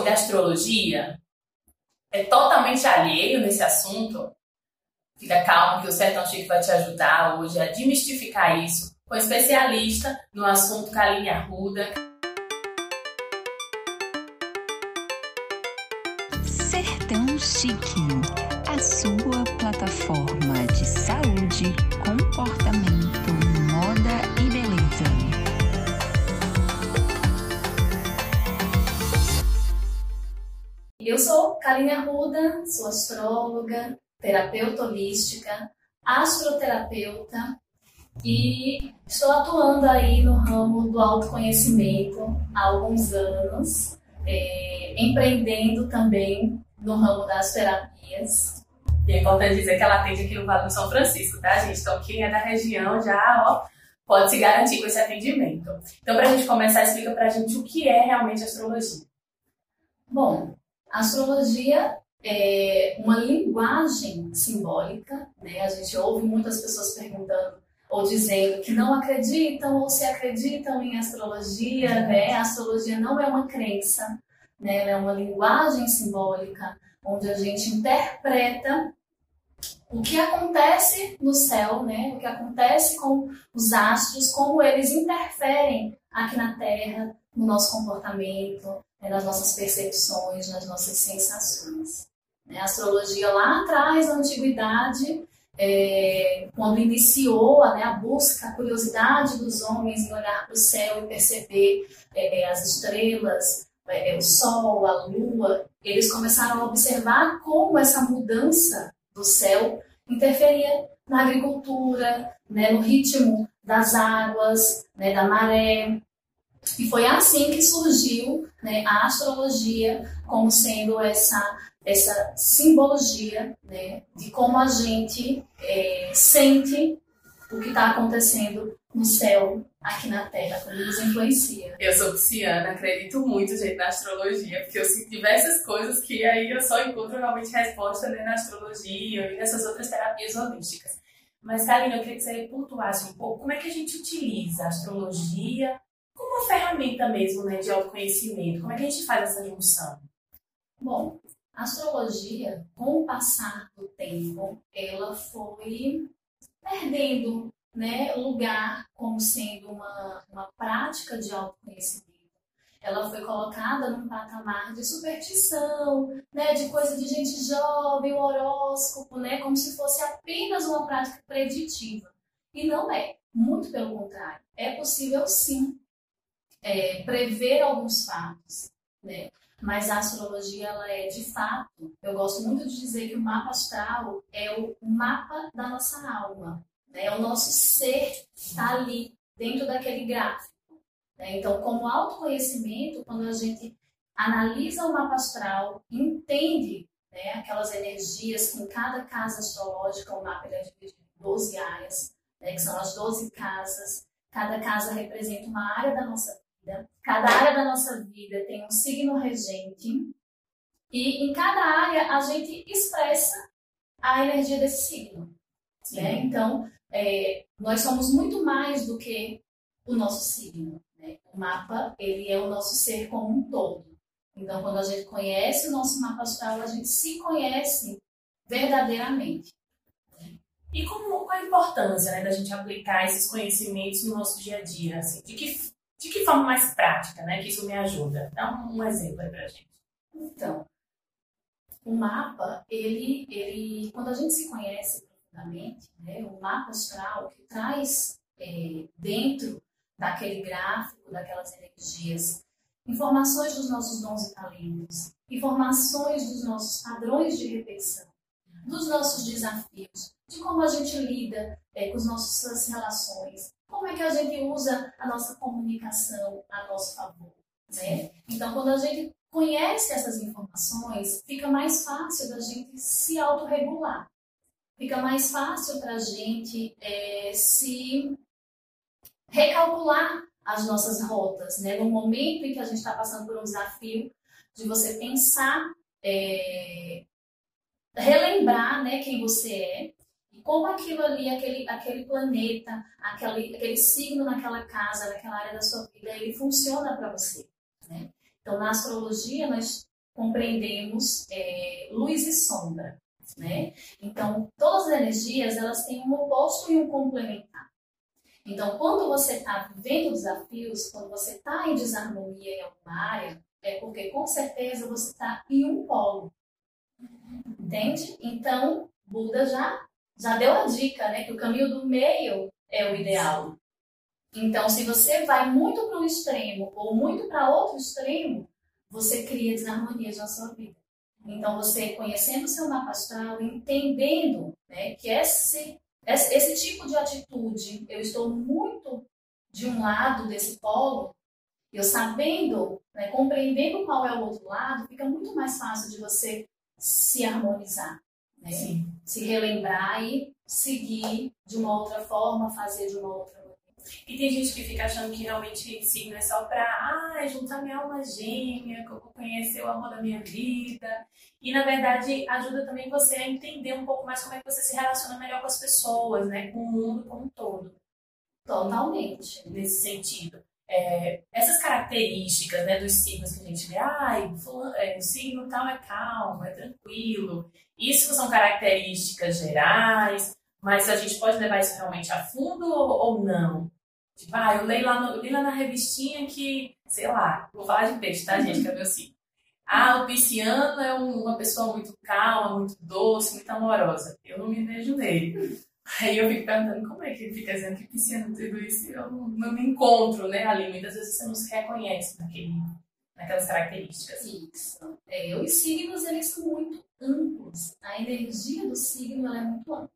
sobre astrologia, é totalmente alheio nesse assunto, fica calmo que o Sertão Chique vai te ajudar hoje a demistificar isso com especialista no assunto Kaline Arruda. Sertão Chique, a sua plataforma de saúde, comportamento, moda Eu sou Kaline Arruda, sou astróloga, terapeuta holística, astroterapeuta e estou atuando aí no ramo do autoconhecimento há alguns anos, é, empreendendo também no ramo das terapias. E é importante dizer que ela atende aqui no Vale do São Francisco, tá, gente? Então, quem é da região já, ó, pode se garantir com esse atendimento. Então, para a gente começar, explica para a gente o que é realmente astrologia. Bom, a astrologia é uma linguagem simbólica, né? A gente ouve muitas pessoas perguntando ou dizendo que não acreditam ou se acreditam em astrologia, né? A astrologia não é uma crença, né? Ela é uma linguagem simbólica onde a gente interpreta o que acontece no céu, né? O que acontece com os astros, como eles interferem aqui na Terra, no nosso comportamento, né, nas nossas percepções, nas nossas sensações. Né, a astrologia lá atrás, na antiguidade, é, quando iniciou né, a busca, a curiosidade dos homens em olhar para o céu e perceber é, é, as estrelas, é, é, o sol, a lua, eles começaram a observar como essa mudança do céu interferia na agricultura, né, no ritmo das águas, né, da maré, e foi assim que surgiu né, a astrologia como sendo essa, essa simbologia né, de como a gente é, sente o que está acontecendo no céu aqui na Terra, como nos influencia. Eu sou pisciana, acredito muito, gente, na astrologia, porque eu sinto diversas coisas que aí eu só encontro realmente resposta né, na astrologia e nessas outras terapias holísticas. Mas, Karina, eu queria que você pontuasse um pouco como é que a gente utiliza a astrologia como uma ferramenta mesmo né, de autoconhecimento. Como é que a gente faz essa junção? Bom, a astrologia, com o passar do tempo, ela foi perdendo né, lugar como sendo uma, uma prática de autoconhecimento. Ela foi colocada num patamar de superstição, né, de coisa de gente jovem, horóscopo, né, como se fosse apenas uma prática preditiva. E não é. Muito pelo contrário. É possível sim é, prever alguns fatos, né? Mas a astrologia, ela é de fato, eu gosto muito de dizer que o mapa astral é o mapa da nossa alma, né? É o nosso ser está ali, dentro daquele gráfico. Né? Então, como autoconhecimento, quando a gente analisa o mapa astral, entende né, aquelas energias em cada casa astrológica, o mapa é dividido em 12 áreas, né, que são as 12 casas. Cada casa representa uma área da nossa vida. Cada área da nossa vida tem um signo regente e em cada área a gente expressa a energia desse signo. Né? Então, é, nós somos muito mais do que o nosso signo. Né? O mapa, ele é o nosso ser como um todo. Então, quando a gente conhece o nosso mapa astral, a gente se conhece verdadeiramente. E como, qual a importância né, da gente aplicar esses conhecimentos no nosso dia a dia? Assim, de que de que forma mais prática, né? Que isso me ajuda. Dá um, um exemplo aí pra gente. Então, o mapa, ele, ele, quando a gente se conhece profundamente, né, o mapa astral que traz é, dentro daquele gráfico, daquelas energias, informações dos nossos dons e talentos, informações dos nossos padrões de repetição, dos nossos desafios, de como a gente lida é, com as nossas relações, como é que a gente usa a nossa comunicação a nosso favor, né? Então, quando a gente conhece essas informações, fica mais fácil da gente se autorregular. Fica mais fácil para a gente é, se recalcular as nossas rotas, né? No momento em que a gente está passando por um desafio, de você pensar, é, relembrar, né, quem você é, como aquilo ali, aquele, aquele planeta, aquele, aquele signo naquela casa, naquela área da sua vida, ele funciona para você. Né? Então, na astrologia, nós compreendemos é, luz e sombra, né? Então, todas as energias, elas têm um oposto e um complementar. Então, quando você está vivendo desafios, quando você está em desarmonia em alguma área, é porque com certeza você está em um polo. Entende? Então, Buda já, já deu a dica, né? Que o caminho do meio é o ideal. Então, se você vai muito para um extremo ou muito para outro extremo, você cria desarmonias na sua vida. Então, você conhecendo o seu mapa astral, entendendo né, que esse, esse tipo de atitude, eu estou muito de um lado desse polo, eu sabendo, né, compreendendo qual é o outro lado, fica muito mais fácil de você se harmonizar, né? Se relembrar e seguir de uma outra forma, fazer de uma outra maneira. E tem gente que fica achando que realmente signo é só para ah, juntar minha alma gêmea, que eu vou conhecer o amor da minha vida. E na verdade ajuda também você a entender um pouco mais como é que você se relaciona melhor com as pessoas, né? Com o mundo como um todo. Totalmente. Nesse sentido é, essas características né, dos signos que a gente vê, ah, é, o signo tal é calmo, é tranquilo. Isso são características gerais, mas a gente pode levar isso realmente a fundo ou, ou não? Tipo, ah, eu leio lá, no, eu li lá na revistinha que, sei lá, vou falar de peixe, tá, gente, que é meu signo. Ah, o pisciano é um, uma pessoa muito calma, muito doce, muito amorosa. Eu não me vejo nele. Aí eu fico perguntando como é que ele fica dizendo que pisciano tudo isso eu não, não, me encontro né, ali. Muitas vezes você não se reconhece naquele, naquelas características. Isso. É, os signos, eles são muito amplos. A energia do signo ela é muito ampla.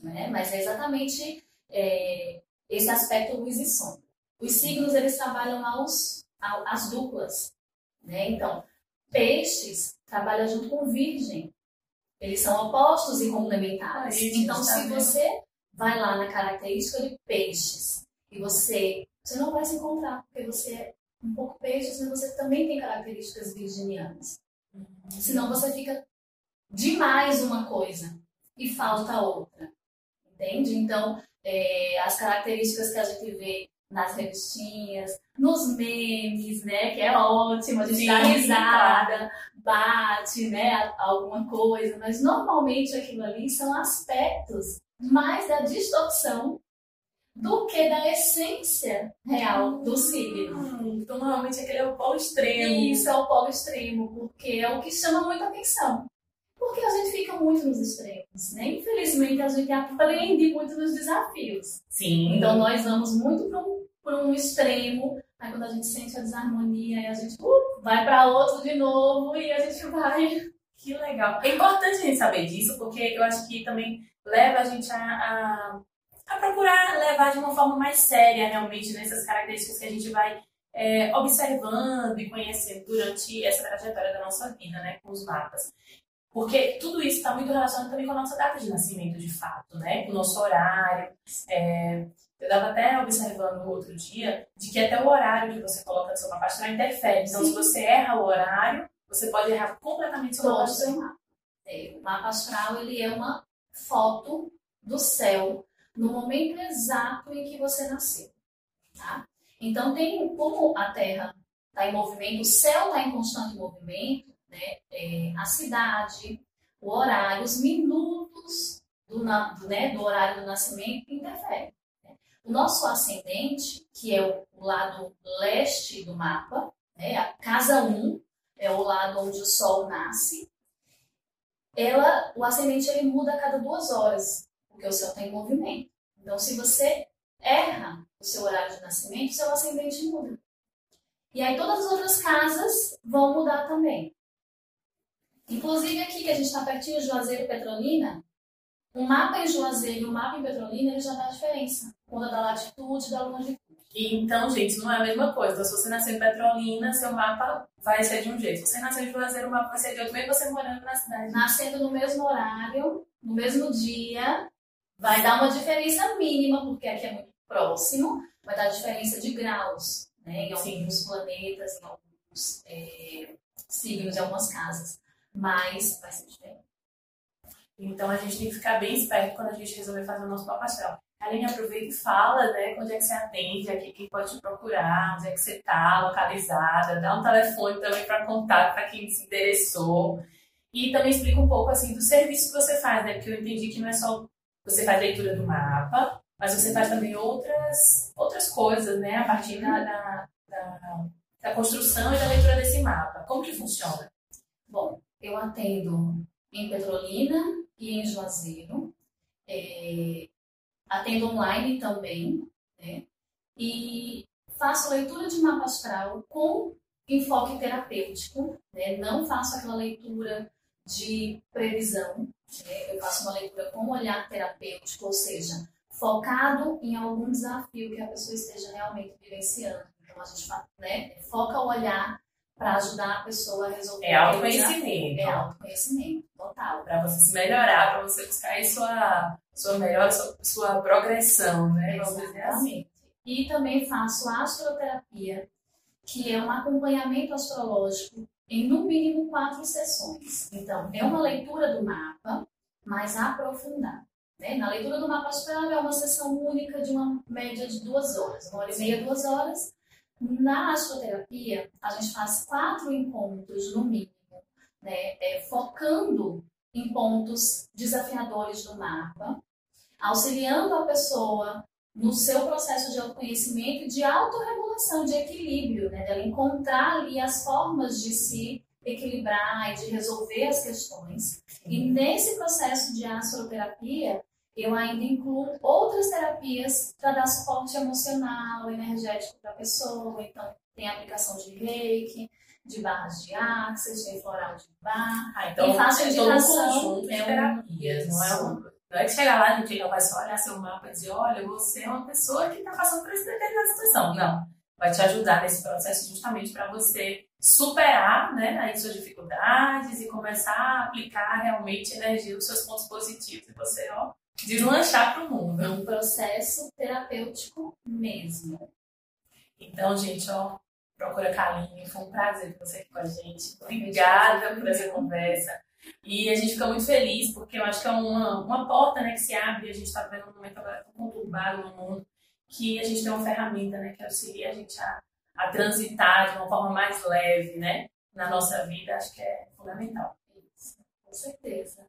Né? Mas é exatamente é, esse aspecto luz e sombra. Os signos, eles trabalham aos, as duplas. Né? Então, peixes trabalha junto com virgem. Eles são opostos e complementares. Ah, então, se você vai lá na característica de peixes e você, você não vai se encontrar, porque você é um pouco peixe, mas você também tem características virginianas. Uhum. Senão você fica demais uma coisa e falta outra. Entende? Então, é, as características que a gente vê nas revistinhas, nos memes, né? Que é ótimo, a gente Sim, dá risada, bate, né? Alguma coisa, mas normalmente aquilo ali são aspectos mais da distorção do que da essência real do signo. Hum, então, normalmente aquele é o polo extremo. Isso é o polo extremo, porque é o que chama muita atenção. Porque a gente fica muito nos extremos, né? Infelizmente, a gente aprende muito nos desafios. Sim. Então, nós vamos muito para um, um extremo, aí quando a gente sente a desarmonia, aí a gente uh, vai para outro de novo e a gente vai. Que legal. É importante a gente saber disso, porque eu acho que também leva a gente a, a, a procurar levar de uma forma mais séria, realmente, nessas características que a gente vai é, observando e conhecendo durante essa trajetória da nossa vida, né, com os mapas. Porque tudo isso está muito relacionado também com a nossa data de nascimento, de fato, né? Com o nosso horário. É, eu estava até observando outro dia de que até o horário que você coloca no seu mapa astral interfere. Então, Sim. se você erra o horário, você pode errar completamente seu mapa astral. É, o mapa astral ele é uma foto do céu no momento exato em que você nasceu. Tá? Então, tem como a Terra está em movimento, o céu está em constante movimento, né, é, a cidade, o horário, os minutos do, do, né, do horário do nascimento interferem. O nosso ascendente, que é o, o lado leste do mapa, né, a casa 1 é o lado onde o Sol nasce, ela, o ascendente ele muda a cada duas horas, porque o céu está em movimento. Então, se você erra o seu horário de nascimento, seu ascendente muda. E aí todas as outras casas vão mudar também. Inclusive aqui que a gente está pertinho Juazeiro Petrolina, o mapa em Juazeiro e o mapa em Petrolina ele já dá diferença, conta da latitude e da longitude. Então, gente, não é a mesma coisa. Então, se você nascer em Petrolina, seu mapa vai ser de um jeito. Se você nascer em Juazeiro, o mapa vai ser de outro, mesmo você morando na cidade. Nascendo no mesmo horário, no mesmo dia, vai dar uma diferença mínima, porque aqui é muito próximo, vai dar diferença de graus, né? Em alguns Sim. planetas, em alguns é, signos, em algumas casas mas vai ser diferente. Então a gente tem que ficar bem esperto quando a gente resolver fazer o nosso astral. Aline, aproveita e fala, né? Onde é que você atende, aqui quem pode te procurar, onde é que você está localizada, dá um telefone também para contato para quem se interessou. E também explica um pouco assim do serviço que você faz, né? Porque eu entendi que não é só você faz leitura do mapa, mas você faz também outras, outras coisas, né? A partir da, da, da, da construção e da leitura desse mapa. Como que funciona? Bom, eu atendo em Petrolina e em Juazeiro. É, atendo online também, né? E faço leitura de mapa astral com enfoque terapêutico, né? Não faço aquela leitura de previsão, né? eu faço uma leitura com olhar terapêutico, ou seja, focado em algum desafio que a pessoa esteja realmente vivenciando. Então a gente né, foca o olhar para ajudar a pessoa a resolver. É autoconhecimento. É autoconhecimento, total. Para você se melhorar, para você buscar aí sua, sua melhor, sua, sua progressão, né? Assim. E também faço astroterapia, que é um acompanhamento astrológico em no mínimo quatro sessões. Então, é uma leitura do mapa, mais aprofundada. Né? Na leitura do mapa astral é uma sessão única de uma média de duas horas, uma hora e meia, duas horas, na astroterapia, a gente faz quatro encontros, no mínimo, né, é, focando em pontos desafiadores do mapa, auxiliando a pessoa no seu processo de autoconhecimento e de autorregulação, de equilíbrio, né, dela encontrar ali as formas de se equilibrar e de resolver as questões. E nesse processo de astroterapia, eu ainda incluo outras terapias para dar suporte emocional, energético para a pessoa. Então, tem aplicação de reiki, de barras de axis, de floral de bar. Ah, então, e faço é todo um conjunto de é terapias, não é um... Não é que chegar lá, a gente vai só olhar seu mapa e dizer, olha, você é uma pessoa que está passando por essa determinada situação. Não. Vai te ajudar nesse processo justamente para você superar né, aí suas dificuldades e começar a aplicar realmente energia nos seus pontos positivos. E você, ó, deslanchar para o mundo. É um processo terapêutico mesmo. Então, gente, ó, procura Kaline. Foi um prazer ter você aqui com a gente. Obrigada por essa conversa. E a gente fica muito feliz, porque eu acho que é uma, uma porta né, que se abre. A gente está vendo um momento agora tão conturbado no mundo, que a gente tem uma ferramenta né, que auxilia a gente a, a transitar de uma forma mais leve né, na nossa vida. Acho que é fundamental. Isso, com certeza.